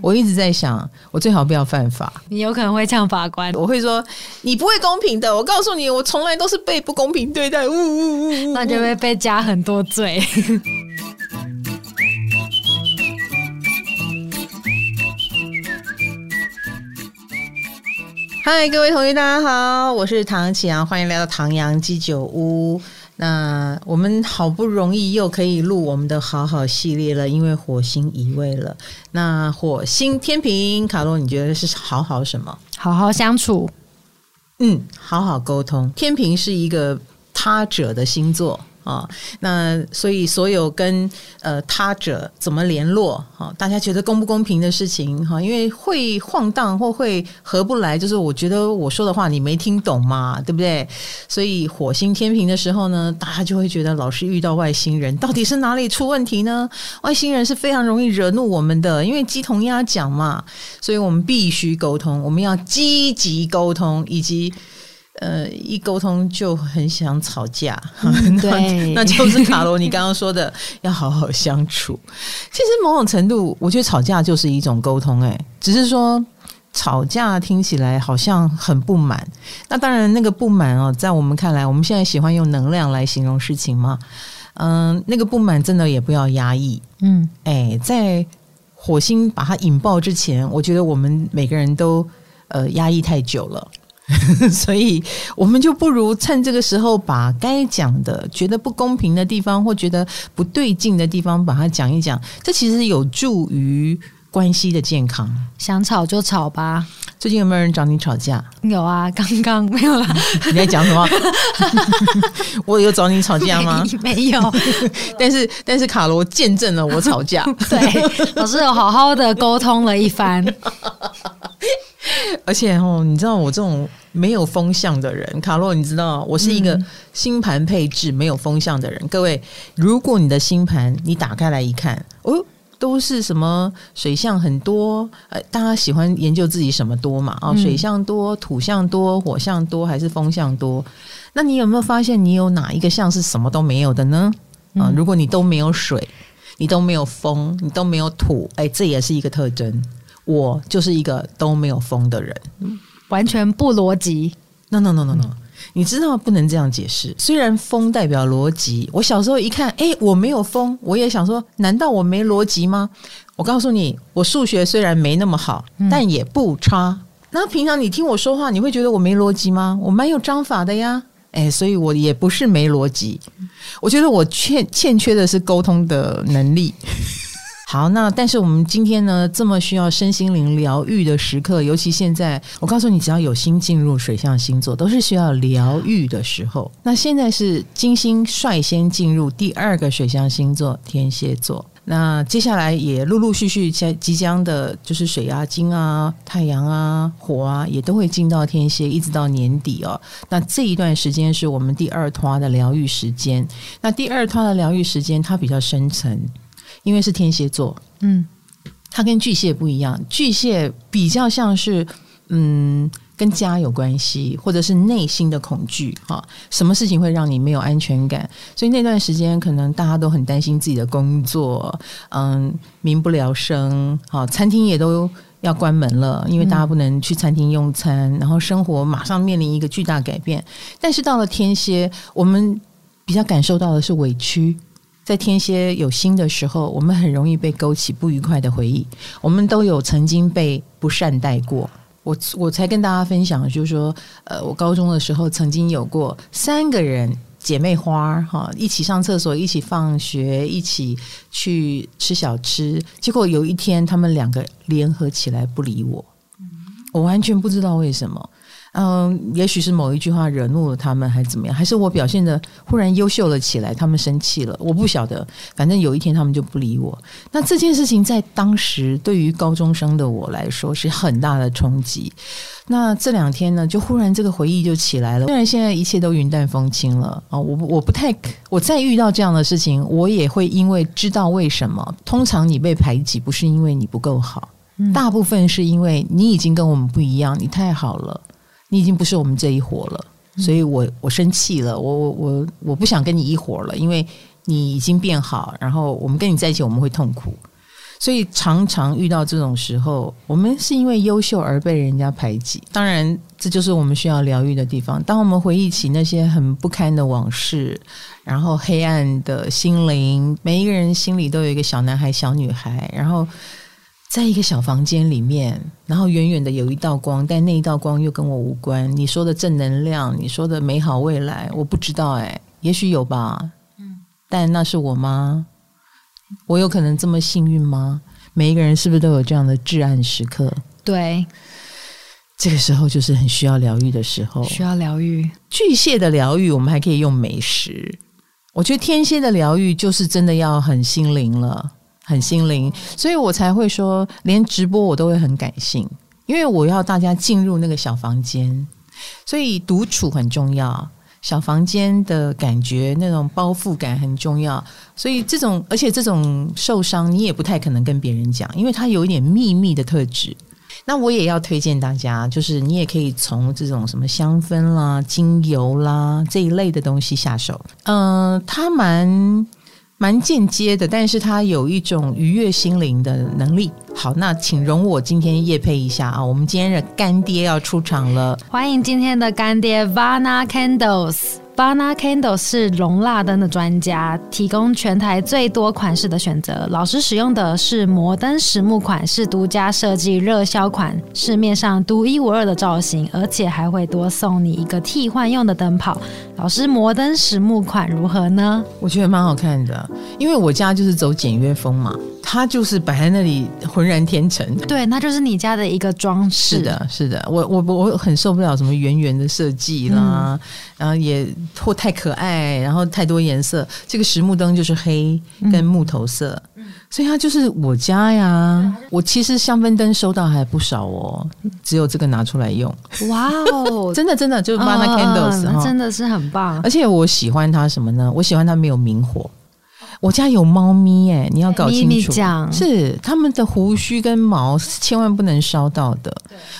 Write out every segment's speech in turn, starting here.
我一直在想，我最好不要犯法。你有可能会呛法官，我会说你不会公平的。我告诉你，我从来都是被不公平对待。呜呜呜呜，那就会被加很多罪。嗨，各位同学，大家好，我是唐启阳，欢迎来到唐阳鸡酒屋。那我们好不容易又可以录我们的好好系列了，因为火星移位了。那火星天平，卡洛，你觉得是好好什么？好好相处，嗯，好好沟通。天平是一个他者的星座。啊、那所以所有跟呃他者怎么联络？哈、大家觉得公不公平的事情，哈、因为会晃荡或会合不来，就是我觉得我说的话你没听懂嘛，对不对？所以火星天平的时候呢，大家就会觉得老是遇到外星人，到底是哪里出问题呢？外星人是非常容易惹怒我们的，因为鸡同鸭讲嘛，所以我们必须沟通，我们要积极沟通，以及。呃，一沟通就很想吵架，嗯、对，那就是卡罗你刚刚说的要好好相处。其实某种程度，我觉得吵架就是一种沟通，哎，只是说吵架听起来好像很不满。那当然，那个不满哦，在我们看来，我们现在喜欢用能量来形容事情嘛。嗯、呃，那个不满真的也不要压抑。嗯，哎，在火星把它引爆之前，我觉得我们每个人都呃压抑太久了。所以，我们就不如趁这个时候，把该讲的、觉得不公平的地方或觉得不对劲的地方，把它讲一讲。这其实有助于关系的健康。想吵就吵吧。最近有没有人找你吵架？有啊，刚刚没有啦。你在讲什么？我有找你吵架吗？没有。但是，但是卡罗见证了我吵架。对，老师有好好的沟通了一番。而且哦，你知道我这种没有风向的人，卡洛，你知道我是一个星盘配置没有风向的人。嗯、各位，如果你的星盘你打开来一看，哦，都是什么水象很多，呃，大家喜欢研究自己什么多嘛？啊、哦，水象多、土象多、火象多，还是风象多？那你有没有发现你有哪一个象是什么都没有的呢？啊、嗯，如果你都没有水，你都没有风，你都没有土，哎，这也是一个特征。我就是一个都没有风的人，完全不逻辑。No no no no no，嗯，你知道不能这样解释。虽然风代表逻辑，我小时候一看，诶，我没有风，我也想说，难道我没逻辑吗？我告诉你，我数学虽然没那么好，但也不差。那平常你听我说话，你会觉得我没逻辑吗？我蛮有章法的呀，诶，所以我也不是没逻辑。我觉得我欠欠缺的是沟通的能力。好，那但是我们今天呢，这么需要身心灵疗愈的时刻，尤其现在，我告诉你，只要有心进入水象星座，都是需要疗愈的时候。那现在是金星率先进入第二个水象星座天蝎座，那接下来也陆陆续续在即将的，就是水啊、金啊、太阳啊、火啊，也都会进到天蝎，一直到年底哦。那这一段时间是我们第二趟的疗愈时间。那第二趟的疗愈时间，它比较深层。因为是天蝎座，嗯，它跟巨蟹不一样。巨蟹比较像是，嗯，跟家有关系，或者是内心的恐惧哈。什么事情会让你没有安全感？所以那段时间可能大家都很担心自己的工作，嗯，民不聊生。好，餐厅也都要关门了，因为大家不能去餐厅用餐，然后生活马上面临一个巨大改变。但是到了天蝎，我们比较感受到的是委屈。在天蝎有心的时候，我们很容易被勾起不愉快的回忆。我们都有曾经被不善待过。我我才跟大家分享，就是说，呃，我高中的时候曾经有过三个人姐妹花哈，一起上厕所，一起放学，一起去吃小吃。结果有一天，他们两个联合起来不理我，我完全不知道为什么。嗯，也许是某一句话惹怒了他们，还是怎么样？还是我表现的忽然优秀了起来，他们生气了？我不晓得。反正有一天他们就不理我。那这件事情在当时对于高中生的我来说是很大的冲击。那这两天呢，就忽然这个回忆就起来了。虽然现在一切都云淡风轻了啊，我我不太，我再遇到这样的事情，我也会因为知道为什么。通常你被排挤不是因为你不够好，大部分是因为你已经跟我们不一样，你太好了。你已经不是我们这一伙了，所以我我生气了，我我我我不想跟你一伙了，因为你已经变好，然后我们跟你在一起我们会痛苦，所以常常遇到这种时候，我们是因为优秀而被人家排挤。当然，这就是我们需要疗愈的地方。当我们回忆起那些很不堪的往事，然后黑暗的心灵，每一个人心里都有一个小男孩、小女孩，然后在一个小房间里面，然后远远的有一道光，但那一道光又跟我无关。你说的正能量，你说的美好未来，我不知道哎，也许有吧。嗯，但那是我吗？我有可能这么幸运吗？每一个人是不是都有这样的至暗时刻？对，这个时候就是很需要疗愈的时候，需要疗愈。巨蟹的疗愈，我们还可以用美食。我觉得天蝎的疗愈就是真的要很心灵了，很心灵，所以我才会说，连直播我都会很感性，因为我要大家进入那个小房间，所以独处很重要。小房间的感觉，那种包覆感很重要，所以这种，而且这种受伤，你也不太可能跟别人讲，因为它有一点秘密的特质。那我也要推荐大家，就是你也可以从这种什么香氛啦、精油啦这一类的东西下手。嗯、呃，它蛮。蛮间接的，但是它有一种愉悦心灵的能力。好，那请容我今天夜配一下啊！我们今天的干爹要出场了，欢迎今天的干爹 Vana Candles。Vana Candles 是容蜡灯的专家，提供全台最多款式的选择。老师使用的是摩登实木款，是独家设计热销款，市面上独一无二的造型，而且还会多送你一个替换用的灯泡。老师，摩登实木款如何呢？我觉得蛮好看的，因为我家就是走简约风嘛。它就是摆在那里浑然天成，对，那就是你家的一个装饰。是的，是的，我我我很受不了什么圆圆的设计啦，嗯、然后也或太可爱，然后太多颜色。这个实木灯就是黑跟木头色，嗯、所以它就是我家呀。我其实香氛灯收到还不少哦，只有这个拿出来用。哇哦，真的真的就是 Mana Candles，嗯、真的是很棒。而且我喜欢它什么呢？我喜欢它没有明火。我家有猫咪哎，你要搞清楚，是他们的胡须跟毛千万不能烧到的。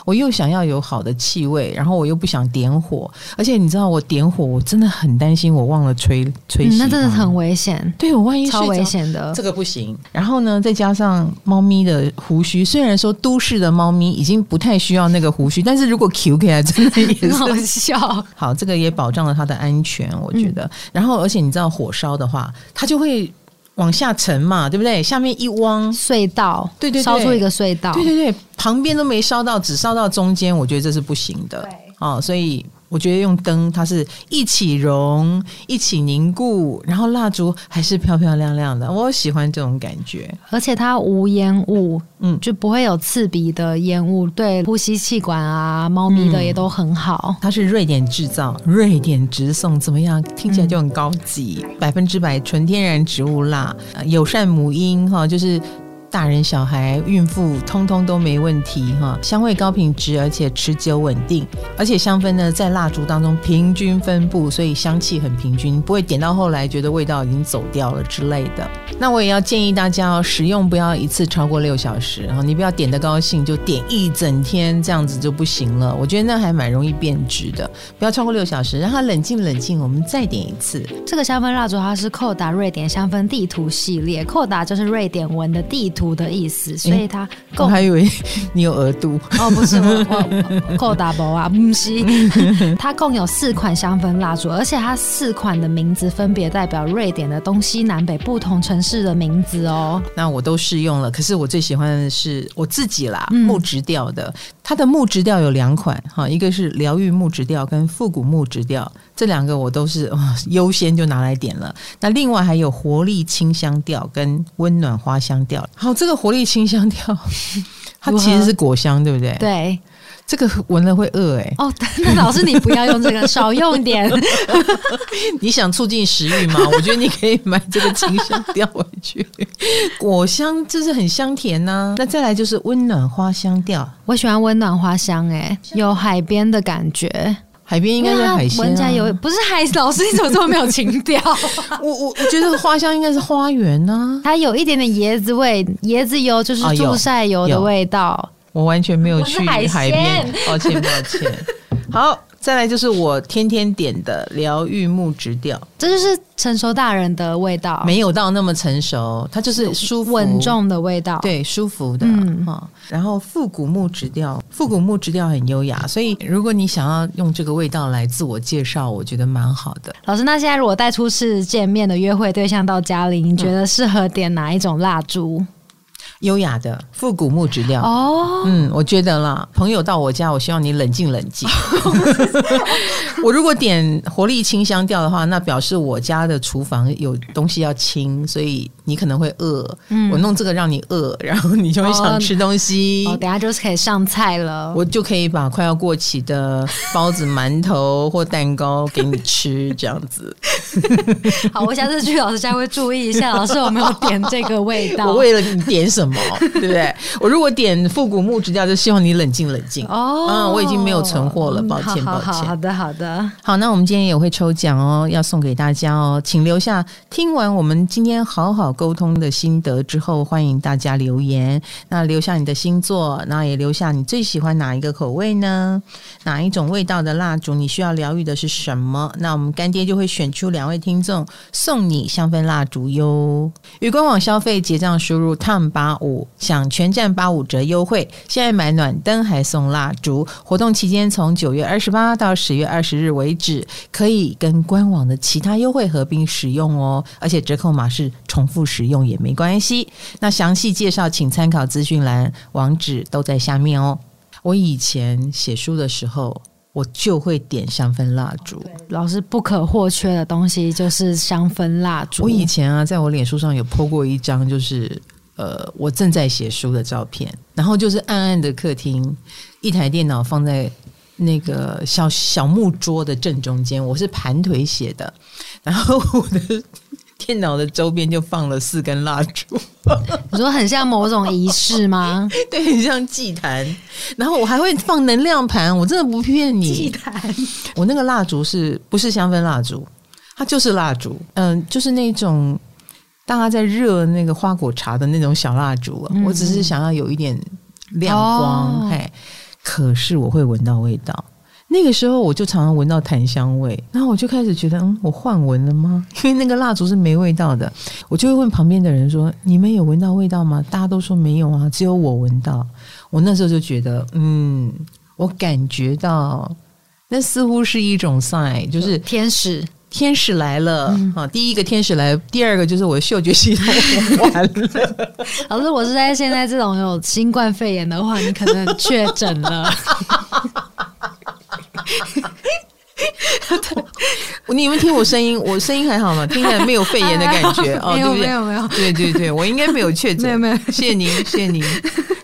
我又想要有好的气味，然后我又不想点火，而且你知道我点火，我真的很担心我忘了吹吹那真的很危险。对，我万一超危险的，这个不行。然后呢，再加上猫咪的胡须，虽然说都市的猫咪已经不太需要那个胡须，但是如果 Q 起来，真的也是好笑。好，这个也保障了它的安全，我觉得。嗯、然后，而且你知道火烧的话，它就会。往下沉嘛，对不对？下面一汪隧道，对对对，烧出一个隧道，对对对，旁边都没烧到，只烧到中间，我觉得这是不行的。对，哦，所以。我觉得用灯，它是一起融，一起凝固，然后蜡烛还是漂漂亮亮的，我喜欢这种感觉。而且它无烟雾，嗯，就不会有刺鼻的烟雾，对呼吸气管啊、猫咪的也都很好。嗯、它是瑞典制造，瑞典直送，怎么样？听起来就很高级，百分之百纯天然植物蜡，友善母婴哈，就是。大人、小孩、孕妇，通通都没问题哈。香味高品质，而且持久稳定，而且香氛呢在蜡烛当中平均分布，所以香气很平均，不会点到后来觉得味道已经走掉了之类的。那我也要建议大家哦，使用不要一次超过六小时，然后你不要点的高兴就点一整天，这样子就不行了。我觉得那还蛮容易变质的，不要超过六小时，让它冷静冷静，我们再点一次。这个香氛蜡烛它是寇达瑞典香氛地图系列，寇达就是瑞典文的地图。图的意思，所以它够。我还以为 你有额度哦，不是，我 够 double 啊，不是。它共有四款香氛蜡烛，而且它四款的名字分别代表瑞典的东西南北不同城市的名字哦。那我都试用了，可是我最喜欢的是我自己啦，木质调的。它的木质调有两款哈，一个是疗愈木质调跟复古木质调，这两个我都是啊优先就拿来点了。那另外还有活力清香调跟温暖花香调。好，这个活力清香调，它其实是果香，对不对？对，这个闻了会饿哎、欸。哦，那老师你不要用这个，少用点。你想促进食欲吗？我觉得你可以买这个清香调回去。果香就是很香甜呐、啊。那再来就是温暖花香调，我喜欢温暖花香哎，有海边的感觉。海边应该是海鲜、啊，闻起来有不是海？老师你怎么这么没有情调？我我我觉得花香应该是花园呢、啊，它有一点点椰子味，椰子油就是助晒油的味道。我完全没有去海边，抱歉抱歉。好，再来就是我天天点的疗愈木质调，这就是成熟大人的味道，没有到那么成熟，它就是舒服稳重的味道，对，舒服的哈、嗯哦。然后复古木质调，复古木质调很优雅，所以如果你想要用这个味道来自我介绍，我觉得蛮好的。老师，那现在如果带初次见面的约会对象到家里，你觉得适合点哪一种蜡烛？优雅的复古木质调哦，嗯，我觉得啦，朋友到我家，我希望你冷静冷静。我如果点活力清香调的话，那表示我家的厨房有东西要清，所以你可能会饿。嗯，我弄这个让你饿，然后你就会想吃东西。哦，等下就是可以上菜了，我就可以把快要过期的包子、馒头或蛋糕给你吃，这样子。好，我下次去老师家会注意一下，老师有没有点这个味道？我为了你点什么？对不对？我如果点复古木质调，就希望你冷静冷静。哦，嗯，我已经没有存货了，抱歉，抱歉。好的，好的。好，那我们今天也会抽奖哦，要送给大家哦，请留下听完我们今天好好沟通的心得之后，欢迎大家留言。那留下你的星座，那也留下你最喜欢哪一个口味呢？哪一种味道的蜡烛？你需要疗愈的是什么？那我们干爹就会选出两位听众，送你香氛蜡烛哟。与官网消费结账输入 TOM 八。五享全站八五折优惠，现在买暖灯还送蜡烛，活动期间从九月二十八到十月二十日为止，可以跟官网的其他优惠合并使用哦，而且折扣码是重复使用也没关系。那详细介绍请参考资讯栏，网址都在下面哦。我以前写书的时候，我就会点香氛蜡烛，老师不可或缺的东西就是香氛蜡烛。我以前啊，在我脸书上有 po 过一张，就是。呃，我正在写书的照片，然后就是暗暗的客厅，一台电脑放在那个小小木桌的正中间，我是盘腿写的，然后我的电脑的周边就放了四根蜡烛。你说很像某种仪式吗？对，很像祭坛。然后我还会放能量盘，我真的不骗你。祭坛，我那个蜡烛是不是香氛蜡烛？它就是蜡烛，嗯、呃，就是那种。大家在热那个花果茶的那种小蜡烛，嗯，我只是想要有一点亮光，哦，嘿，可是我会闻到味道。那个时候我就常常闻到檀香味，然后我就开始觉得，嗯，我换闻了吗？因为那个蜡烛是没味道的，我就会问旁边的人说：“你们有闻到味道吗？”大家都说没有啊，只有我闻到。我那时候就觉得，嗯，我感觉到那似乎是一种 sign，就是天使。天使来了，嗯、啊！第一个天使来，第二个就是我的嗅觉系统完了。老师，我是在现在这种有新冠肺炎的话，你可能确诊了。你们听我声音，我声音还好吗？听起来没有肺炎的感觉 哦，没有，对不对？没有，没有。对对对，我应该没有确诊。没有，没有。谢谢您，谢谢您。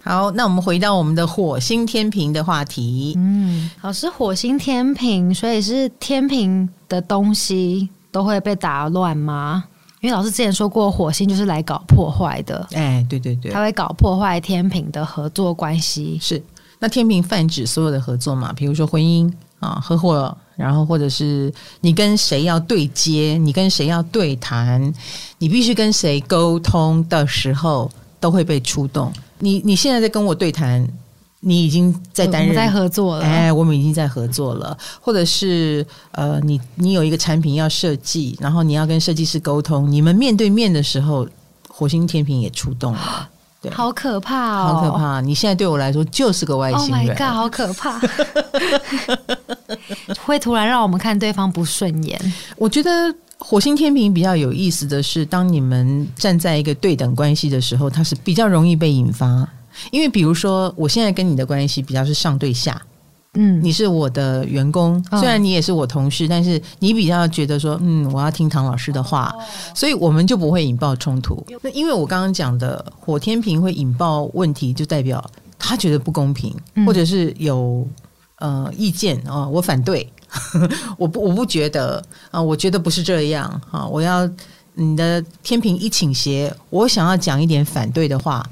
好，那我们回到我们的火星天平的话题。嗯，老师，火星天平，所以是天平的东西都会被打乱吗？因为老师之前说过，火星就是来搞破坏的。哎，对对对，他会搞破坏天平的合作关系。是，那天平泛指所有的合作嘛，比如说婚姻啊、合伙，然后或者是你跟谁要对接，你跟谁要对谈，你必须跟谁沟通的时候，都会被触动。你你现在在跟我对谈，你已经在担任在合作了，哎，我们已经在合作了，或者是呃，你你有一个产品要设计，然后你要跟设计师沟通，你们面对面的时候，火星天平也出动了，对，好可怕哦，好可怕！你现在对我来说就是个外星人，Oh my God，好可怕，会突然让我们看对方不顺眼。我觉得。火星天平比较有意思的是，当你们站在一个对等关系的时候，它是比较容易被引发。因为比如说，我现在跟你的关系比较是上对下，嗯，你是我的员工，虽然你也是我同事，但是你比较觉得说，嗯，我要听唐老师的话，所以我们就不会引爆冲突。那因为我刚刚讲的火天平会引爆问题，就代表他觉得不公平，或者是有呃意见啊，我反对。我不，我不觉得啊，我觉得不是这样啊。我要你的天平一倾斜，我想要讲一点反对的话，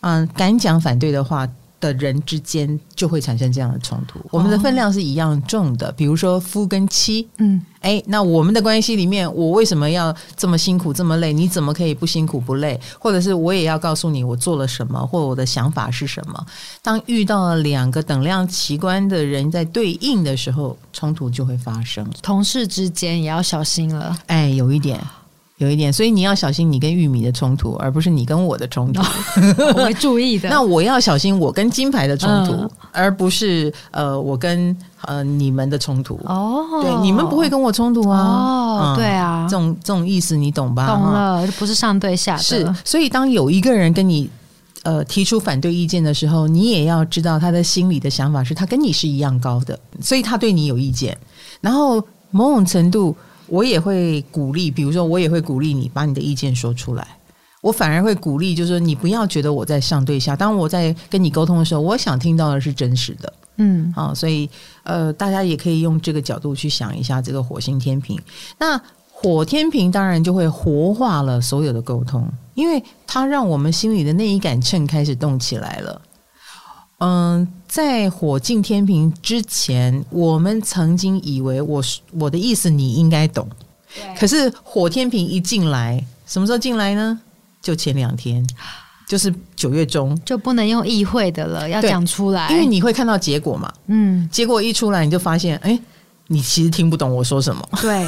嗯，敢讲反对的话，的人之间就会产生这样的冲突。我们的分量是一样重的，比如说夫跟妻，嗯，哎，那我们的关系里面，我为什么要这么辛苦这么累？你怎么可以不辛苦不累？或者是我也要告诉你我做了什么，或我的想法是什么？当遇到了两个等量奇观的人在对应的时候，冲突就会发生。同事之间也要小心了，哎，有一点。有一点，所以你要小心你跟玉米的冲突，而不是你跟我的冲突。我会注意的。那我要小心我跟金牌的冲突，嗯、而不是呃我跟呃你们的冲突。哦，对，你们不会跟我冲突啊。哦，嗯、对啊，这种这种意思你懂吧？懂了，不是上对下的。是，所以当有一个人跟你呃提出反对意见的时候，你也要知道他的心里的想法是他跟你是一样高的，所以他对你有意见。然后某种程度。我也会鼓励，比如说，我也会鼓励你把你的意见说出来。我反而会鼓励，就是说，你不要觉得我在上对下。当我在跟你沟通的时候，我想听到的是真实的。嗯，啊，所以呃，大家也可以用这个角度去想一下这个火星天平。那火天平当然就会活化了所有的沟通，因为它让我们心里的那一杆秤开始动起来了。嗯，在火进天平之前，我们曾经以为我我的意思你应该懂，可是火天平一进来，什么时候进来呢？就前两天，就是九月中，就不能用议会的了，要讲出来，因为你会看到结果嘛。嗯，结果一出来，你就发现，哎。你其实听不懂我说什么，对？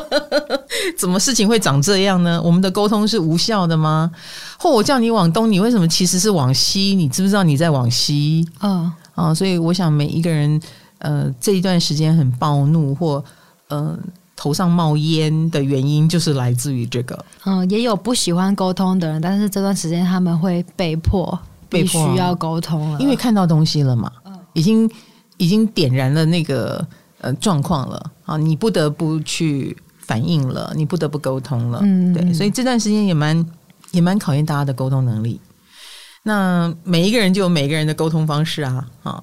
怎么事情会长这样呢？我们的沟通是无效的吗？或我叫你往东，你为什么其实是往西？你知不知道你在往西？嗯啊，所以我想每一个人，呃，这一段时间很暴怒或呃头上冒烟的原因，就是来自于这个。嗯，也有不喜欢沟通的人，但是这段时间他们会被迫必须要沟通了，因为看到东西了嘛，已经已经点燃了那个。呃，状况了啊，你不得不去反应了，你不得不沟通了，嗯，对，所以这段时间也蛮也蛮考验大家的沟通能力。那每一个人就有每个人的沟通方式啊，啊，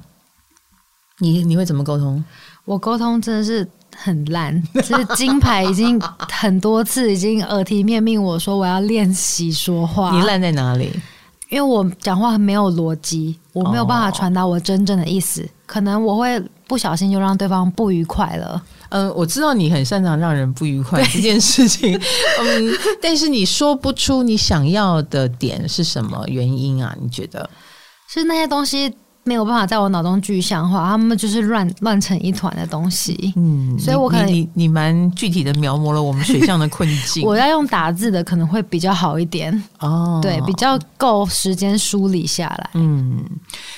你你会怎么沟通？我沟通真的是很烂，就是金牌已经很多次已经耳提面命我说我要练习说话。你烂在哪里？因为我讲话很没有逻辑，我没有办法传达我真正的意思，哦、可能我会。不小心就让对方不愉快了。嗯，我知道你很擅长让人不愉快这件事情。嗯，但是你说不出你想要的点是什么原因啊？你觉得是那些东西？没有办法在我脑中具象化，他们就是乱乱成一团的东西。嗯，所以我可能你你蛮具体的描摹了我们水象的困境。我要用打字的可能会比较好一点哦，对，比较够时间梳理下来。嗯，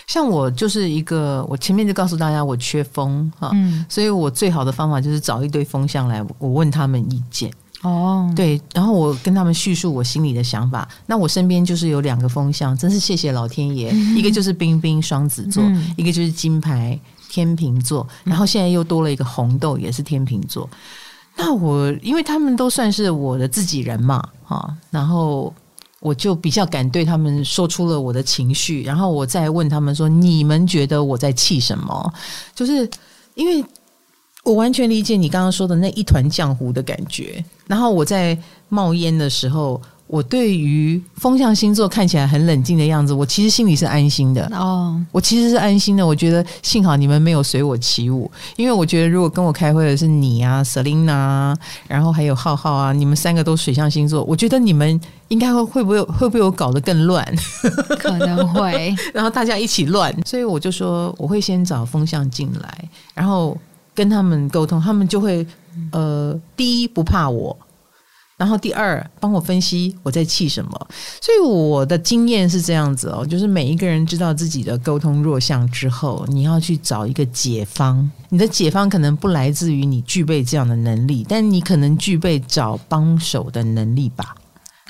像我就是一个，我前面就告诉大家我缺风哈，嗯，所以我最好的方法就是找一堆风向来，我问他们意见。哦，对，然后我跟他们叙述我心里的想法。那我身边就是有两个风向，真是谢谢老天爷。嗯、一个就是冰冰双子座，嗯、一个就是金牌天秤座。然后现在又多了一个红豆，也是天秤座。那我因为他们都算是我的自己人嘛，哈，然后我就比较敢对他们说出了我的情绪。然后我再问他们说：“你们觉得我在气什么？”就是因为。我完全理解你刚刚说的那一团浆糊的感觉。然后我在冒烟的时候，我对于风象星座看起来很冷静的样子，我其实心里是安心的。哦，我其实是安心的。我觉得幸好你们没有随我起舞，因为我觉得如果跟我开会的是你啊，Selina，然后还有浩浩啊，你们三个都水象星座，我觉得你们应该会会不会会被我搞得更乱？可能会，然后大家一起乱。所以我就说我会先找风象进来，然后。跟他们沟通，他们就会呃，第一不怕我，然后第二帮我分析我在气什么。所以我的经验是这样子哦，就是每一个人知道自己的沟通弱项之后，你要去找一个解方。你的解方可能不来自于你具备这样的能力，但你可能具备找帮手的能力吧。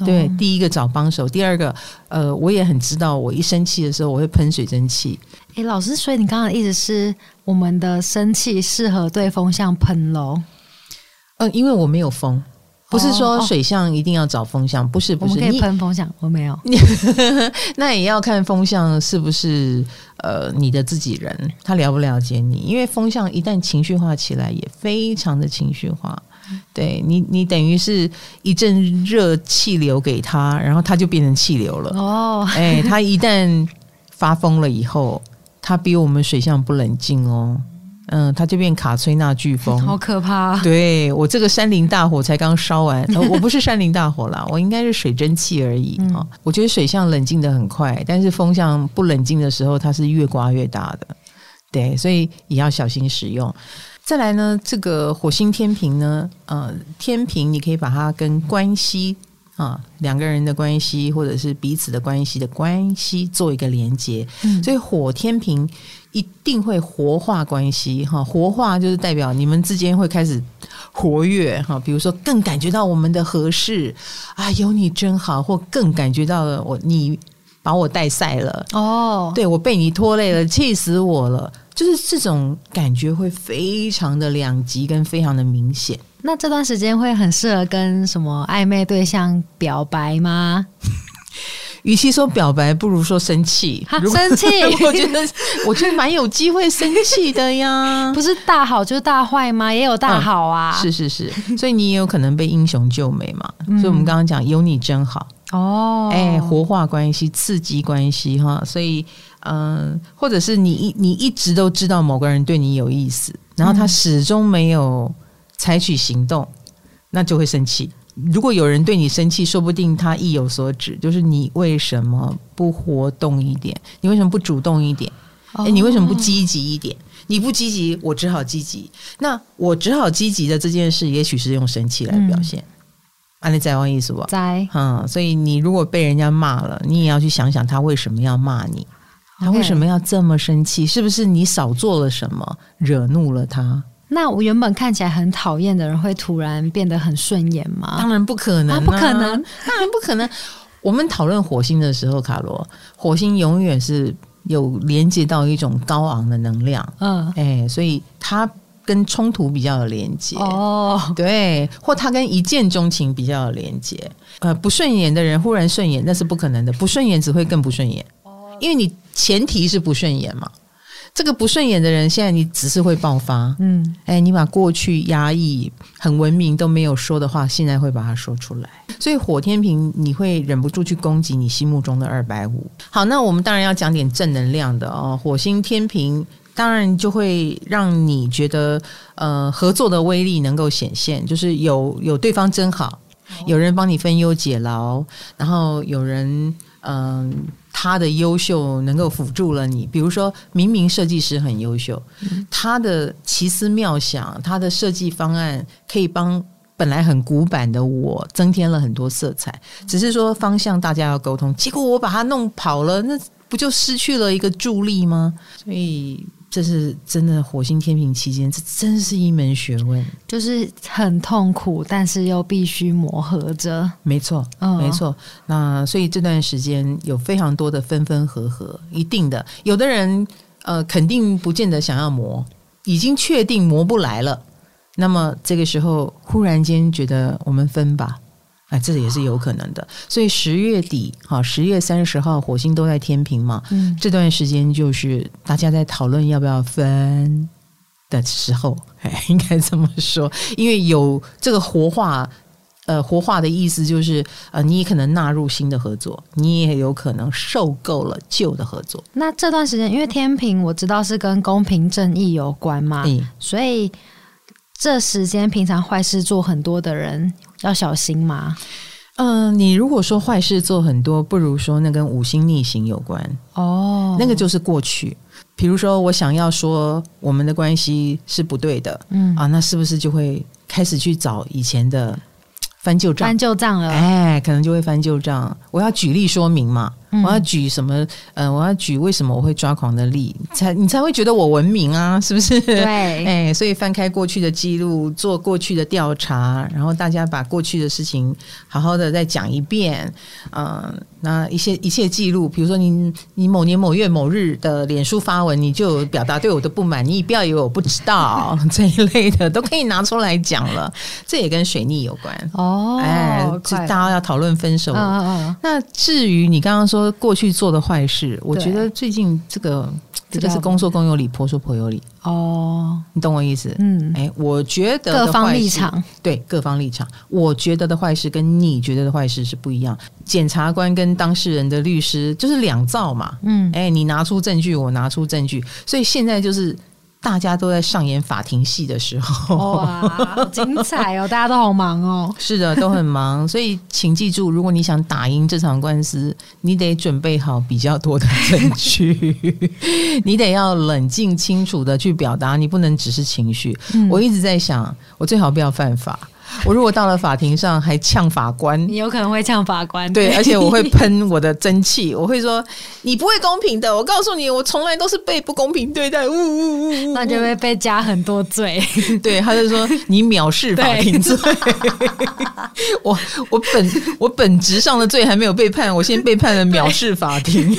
对，哦、第一个找帮手，第二个，呃，我也很知道，我一生气的时候，我会喷水蒸气。诶，老师，所以你刚刚的意思是，我们的生气适合对风向喷喽？嗯，因为我没有风，不是说水象一定要找风象，不是，不是，可以喷风象，我没有。那也要看风象是不是呃你的自己人，他了不了解你？因为风象一旦情绪化起来，也非常的情绪化。对你，你等于是一阵热气流给他，然后他就变成气流了。哦，哎，他一旦发疯了以后，它比我们水象不冷静哦。嗯，它就变卡崔娜飓风，好可怕啊！对，我这个山林大火才刚烧完，呃，我不是山林大火啦，我应该是水蒸气而已啊。嗯，我觉得水象冷静的很快，但是风象不冷静的时候，它是越刮越大的。对，所以也要小心使用。再来呢，这个火星天平呢，呃，天平你可以把它跟关系。啊，两个人的关系，或者是彼此的关系的关系，做一个连接。嗯，所以火天平一定会活化关系。哈，活化就是代表你们之间会开始活跃。哈，比如说更感觉到我们的合适啊，有你真好，或更感觉到了我你把我带赛了。哦，对，我被你拖累了，气死我了。就是这种感觉会非常的两极，跟非常的明显。那这段时间会很适合跟什么暧昧对象表白吗？与其说表白，不如说生气。生气，我觉得我觉得蛮有机会生气的呀。不是大好就是大坏吗？也有大好啊。嗯、是是是，所以你也有可能被英雄救美嘛。嗯、所以我们刚刚讲有你真好哦，哎、欸，活化关系，刺激关系哈。所以嗯，或者是你一你一直都知道某个人对你有意思，然后他始终没有。采取行动，那就会生气。如果有人对你生气，说不定他意有所指，就是你为什么不活动一点？你为什么不主动一点？哎、欸，你为什么不积极一点？你不积极，我只好积极。那我只好积极的这件事，也许是用生气来表现。啊，你在玩意思不？在。嗯，所以你如果被人家骂了，你也要去想想他为什么要骂你，他为什么要这么生气？是不是你少做了什么，惹怒了他？那我原本看起来很讨厌的人，会突然变得很顺眼吗？当然不可能、啊，不可能，当然不可能。我们讨论火星的时候，卡罗，火星永远是有连接到一种高昂的能量，嗯，哎、欸，所以它跟冲突比较有连接哦，对，或它跟一见钟情比较有连接。呃，不顺眼的人忽然顺眼，那是不可能的，不顺眼只会更不顺眼，因为你前提是不顺眼嘛。这个不顺眼的人，现在你只是会爆发，嗯，哎，你把过去压抑、很文明都没有说的话，现在会把它说出来。所以火天平，你会忍不住去攻击你心目中的二百五。好，那我们当然要讲点正能量的哦。火星天平当然就会让你觉得，呃，合作的威力能够显现，就是有有对方真好，有人帮你分忧解劳，然后有人，嗯、呃。他的优秀能够辅助了你，比如说，明明设计师很优秀，嗯、他的奇思妙想，他的设计方案可以帮本来很古板的我增添了很多色彩。只是说方向大家要沟通，结果我把他弄跑了，那不就失去了一个助力吗？所以。这是真的，火星天平期间，这真是一门学问，就是很痛苦，但是又必须磨合着。没错，嗯、没错。那所以这段时间有非常多的分分合合，一定的。有的人呃，肯定不见得想要磨，已经确定磨不来了。那么这个时候，忽然间觉得我们分吧。哎，这也是有可能的。所以十月底，哈，十月三十号，火星都在天平嘛。嗯，这段时间就是大家在讨论要不要分的时候，哎，应该这么说，因为有这个活化，呃，活化的意思就是，呃，你也可能纳入新的合作，你也有可能受够了旧的合作。那这段时间，因为天平我知道是跟公平正义有关嘛，嗯，所以这时间平常坏事做很多的人。要小心吗？嗯、呃，你如果说坏事做很多，不如说那跟五星逆行有关哦。那个就是过去，比如说我想要说我们的关系是不对的，嗯啊，那是不是就会开始去找以前的翻旧账？翻旧账了，哎，可能就会翻旧账。我要举例说明嘛。我要举什么？嗯、呃，我要举为什么我会抓狂的例，才你才会觉得我文明啊，是不是？对，哎，所以翻开过去的记录，做过去的调查，然后大家把过去的事情好好的再讲一遍，嗯、呃，那一些一切记录，比如说你你某年某月某日的脸书发文，你就表达对我的不满，你不要以为我不知道 这一类的都可以拿出来讲了，这也跟水逆有关哦。哎，就大家要讨论分手，哦、那至于你刚刚说。说过去做的坏事，我觉得最近这个这个是公说公有理，婆说婆有理。哦，你懂我意思？嗯，哎，我觉得各方立场。对各方立场，我觉得的坏事跟你觉得的坏事是不一样。检察官跟当事人的律师就是两造嘛，嗯，哎，你拿出证据，我拿出证据，所以现在就是。大家都在上演法庭戏的时候，哇，好精彩哦！大家都好忙哦。是的，都很忙，所以请记住，如果你想打赢这场官司，你得准备好比较多的证据，你得要冷静清楚的去表达，你不能只是情绪。嗯，我一直在想，我最好不要犯法。我如果到了法庭上还呛法官，你有可能会呛法官，对，而且我会 喷我的真气，我会说你不会公平的，我告诉你，我从来都是被不公平对待，呜呜呜呜，那就会被加很多罪。对，他就说你藐视法庭罪，我我本我本质上的罪还没有被判，我先被判了藐视法庭，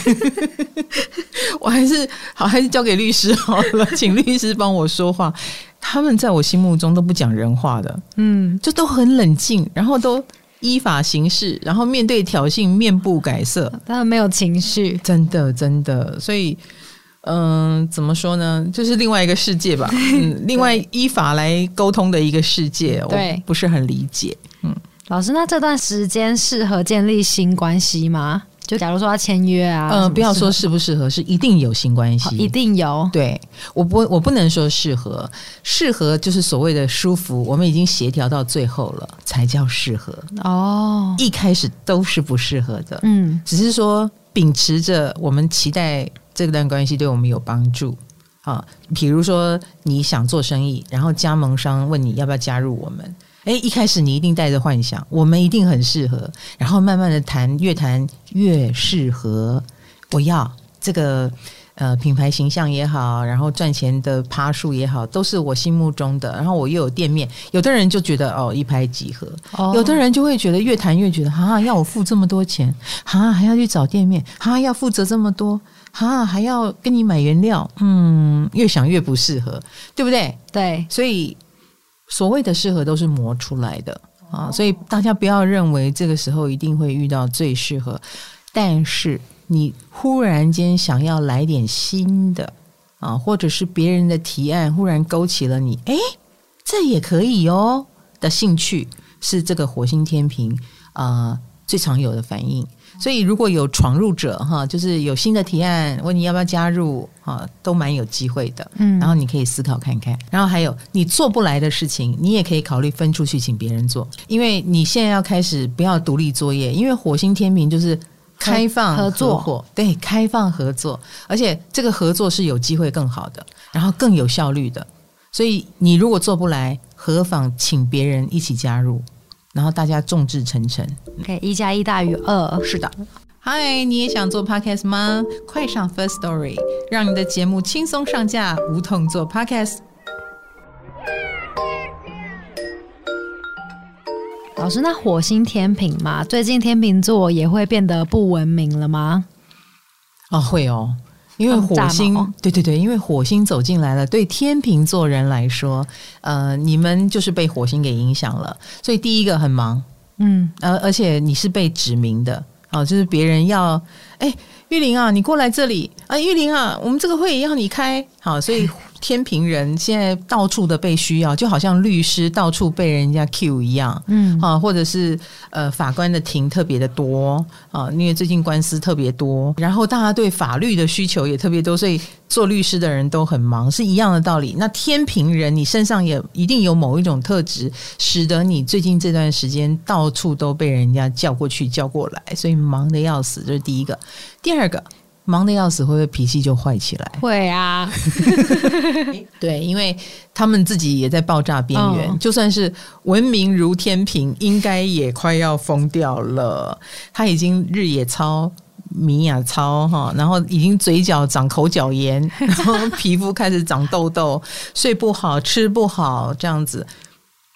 我还是好，还是交给律师好了，请律师帮我说话。他们在我心目中都不讲人话的，嗯，就都很冷静，然后都依法行事，然后面对挑衅面不改色，他们没有情绪，真的真的，所以，嗯、呃，怎么说呢？就是另外一个世界吧，嗯，另外依法来沟通的一个世界，我不是很理解。嗯，老师，那这段时间适合建立新关系吗？就假如说要签约啊，嗯、呃，不要说适不适合，是一定有性关系，一定有。对，我不，我不能说适合，适合就是所谓的舒服，我们已经协调到最后了，才叫适合。哦，一开始都是不适合的，嗯，只是说秉持着我们期待这段关系对我们有帮助啊，比如说你想做生意，然后加盟商问你要不要加入我们。哎，一开始你一定带着幻想，我们一定很适合，然后慢慢的谈，越谈越适合。我要这个呃品牌形象也好，然后赚钱的趴数也好，都是我心目中的。然后我又有店面，有的人就觉得哦一拍即合，哦、有的人就会觉得越谈越觉得哈、啊，要我付这么多钱，哈、啊，还要去找店面，哈、啊，要负责这么多，哈、啊，还要跟你买原料，嗯，越想越不适合，对不对？对，所以。所谓的适合都是磨出来的啊，所以大家不要认为这个时候一定会遇到最适合。但是你忽然间想要来点新的啊，或者是别人的提案忽然勾起了你，哎，这也可以哦的兴趣，是这个火星天平啊最常有的反应。所以，如果有闯入者哈，就是有新的提案问你要不要加入哈，都蛮有机会的。嗯，然后你可以思考看看。然后还有你做不来的事情，你也可以考虑分出去请别人做。因为你现在要开始不要独立作业，因为火星天平就是开放合作，对，开放合作，而且这个合作是有机会更好的，然后更有效率的。所以你如果做不来，何妨请别人一起加入。然后大家众志成城，OK，一加一大于二，是的。嗨，你也想做 Podcast 吗？快上 First Story，让你的节目轻松上架，无痛做 Podcast。老师，那火星天平嘛，最近天秤座也会变得不文明了吗？啊，会哦。因为火星，对对对，因为火星走进来了，对天秤座人来说，呃，你们就是被火星给影响了，所以第一个很忙，嗯，而而且你是被指名的，哦，就是别人要，哎，玉玲啊，你过来这里啊，玉玲啊，我们这个会也要你开，好，所以。天平人现在到处的被需要，就好像律师到处被人家 Q 一样，嗯啊，或者是呃法官的庭特别的多啊，因为最近官司特别多，然后大家对法律的需求也特别多，所以做律师的人都很忙，是一样的道理。那天平人，你身上也一定有某一种特质，使得你最近这段时间到处都被人家叫过去叫过来，所以忙的要死。这是第一个，第二个。忙得要死，会不会脾气就坏起来？会啊，对，因为他们自己也在爆炸边缘。哦、就算是文明如天平，应该也快要疯掉了。他已经日野操、米也操哈，然后已经嘴角长口角炎，然后皮肤开始长痘痘，睡不好，吃不好，这样子，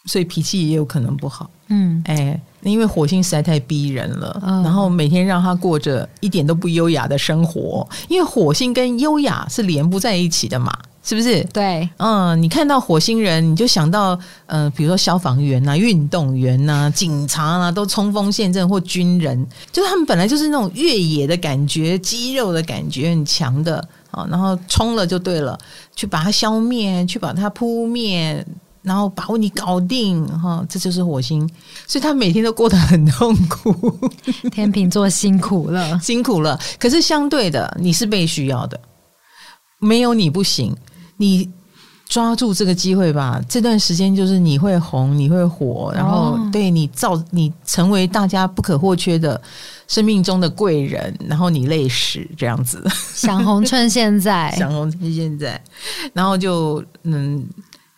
所以脾气也有可能不好。嗯，哎。因为火星实在太逼人了，嗯、然后每天让他过着一点都不优雅的生活。因为火星跟优雅是连不在一起的嘛，是不是？对，嗯，你看到火星人，你就想到，呃，比如说消防员呐、啊、运动员呐、啊、警察啊，都冲锋陷阵或军人，就是他们本来就是那种越野的感觉，肌肉的感觉很强的啊，然后冲了就对了，去把它消灭，去把它扑灭。然后把问题搞定，哈，这就是火星，所以他每天都过得很痛苦。天秤座辛苦了，辛苦了。可是相对的，你是被需要的，没有你不行。你抓住这个机会吧，这段时间就是你会红，你会火，然后对你造，你成为大家不可或缺的生命中的贵人，然后你累死这样子。想红趁现在，想红趁现在，然后就嗯。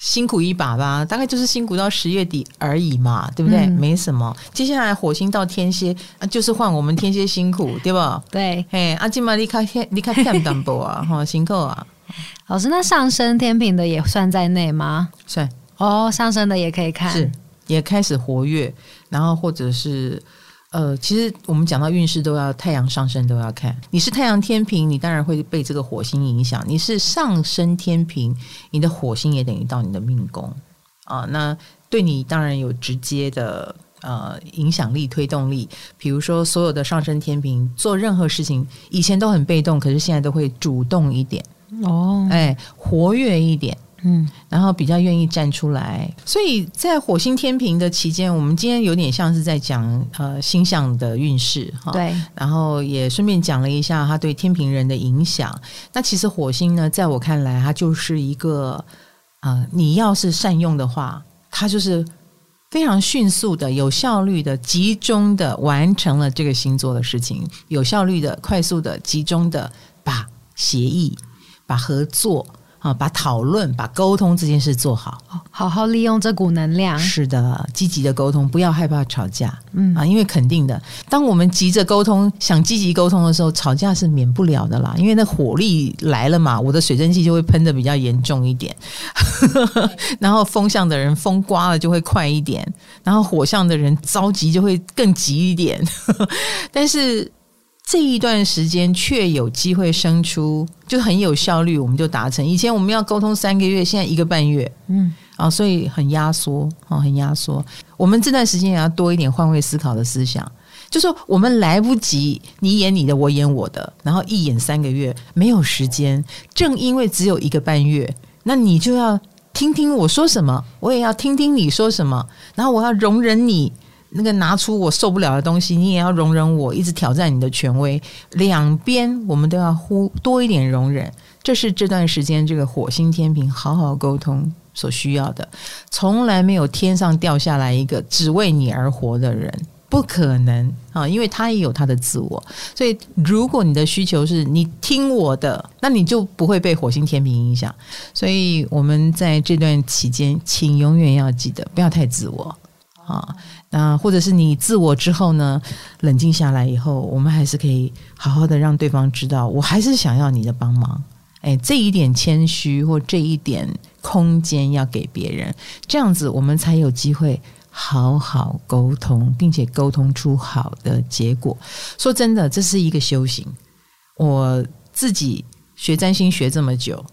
辛苦一把吧，大概就是辛苦到十月底而已嘛，对不对？嗯、没什么。接下来火星到天蝎，啊，就是换我们天蝎辛苦，对吧？对，嘿，阿金玛你看天，你看天淡薄啊，哈，辛苦啊。老师，那上升天平的也算在内吗？算哦，上升的也可以看，是也开始活跃，然后或者是。呃，其实我们讲到运势都要太阳上升都要看。你是太阳天平，你当然会被这个火星影响；你是上升天平，你的火星也等于到你的命宫啊。那对你当然有直接的呃影响力、推动力。比如说，所有的上升天平做任何事情，以前都很被动，可是现在都会主动一点哦，哎，活跃一点。嗯，然后比较愿意站出来，所以在火星天平的期间，我们今天有点像是在讲呃星象的运势哈。对，然后也顺便讲了一下他对天平人的影响。那其实火星呢，在我看来，它就是一个呃，你要是善用的话，它就是非常迅速的、有效率的、集中的完成了这个星座的事情，有效率的、快速的、集中的把协议、把合作。啊，把讨论、把沟通这件事做好，好好利用这股能量。是的，积极的沟通，不要害怕吵架。嗯啊，因为肯定的，当我们急着沟通、想积极沟通的时候，吵架是免不了的啦。因为那火力来了嘛，我的水蒸气就会喷的比较严重一点。然后风向的人风刮了就会快一点，然后火象的人着急就会更急一点。但是。这一段时间却有机会生出，就很有效率，我们就达成。以前我们要沟通三个月，现在一个半月，嗯，啊，所以很压缩，啊，很压缩。我们这段时间也要多一点换位思考的思想，就说我们来不及，你演你的，我演我的，然后一演三个月，没有时间。正因为只有一个半月，那你就要听听我说什么，我也要听听你说什么，然后我要容忍你。那个拿出我受不了的东西，你也要容忍我，一直挑战你的权威。两边我们都要呼多一点容忍，这是这段时间这个火星天平好好沟通所需要的。从来没有天上掉下来一个只为你而活的人，不可能啊！因为他也有他的自我。所以，如果你的需求是你听我的，那你就不会被火星天平影响。所以，我们在这段期间，请永远要记得不要太自我啊。啊，或者是你自我之后呢，冷静下来以后，我们还是可以好好的让对方知道，我还是想要你的帮忙。哎，这一点谦虚或这一点空间要给别人，这样子我们才有机会好好沟通，并且沟通出好的结果。说真的，这是一个修行。我自己学占星学这么久。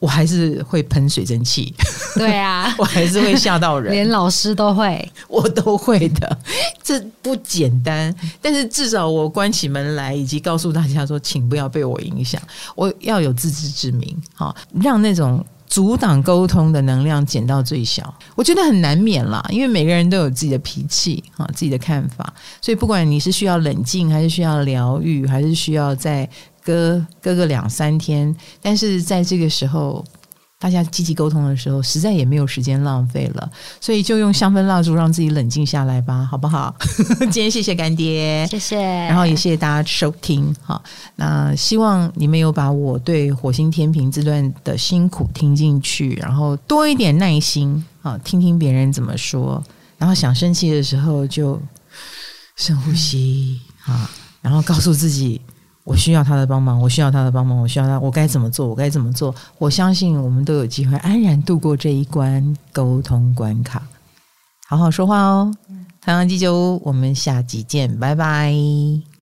我还是会喷水蒸气，对啊，我还是会吓到人，连老师都会，我都会的，这不简单。但是至少我关起门来，以及告诉大家说，请不要被我影响，我要有自知之明，好，让那种阻挡沟通的能量减到最小。我觉得很难免啦，因为每个人都有自己的脾气啊，自己的看法，所以不管你是需要冷静，还是需要疗愈，还是需要在。隔隔个两三天，但是在这个时候，大家积极沟通的时候，实在也没有时间浪费了，所以就用香氛蜡烛让自己冷静下来吧，好不好？今天谢谢干爹，谢谢，然后也谢谢大家收听，好，那希望你们有把我对火星天平这段的辛苦听进去，然后多一点耐心啊，听听别人怎么说，然后想生气的时候就深呼吸啊，然后告诉自己。我需要他的帮忙，我需要他的帮忙，我需要他，我该怎么做？我该怎么做？我相信我们都有机会安然度过这一关沟通关卡。好好说话哦，太阳鸡酒屋，我们下集见，拜拜。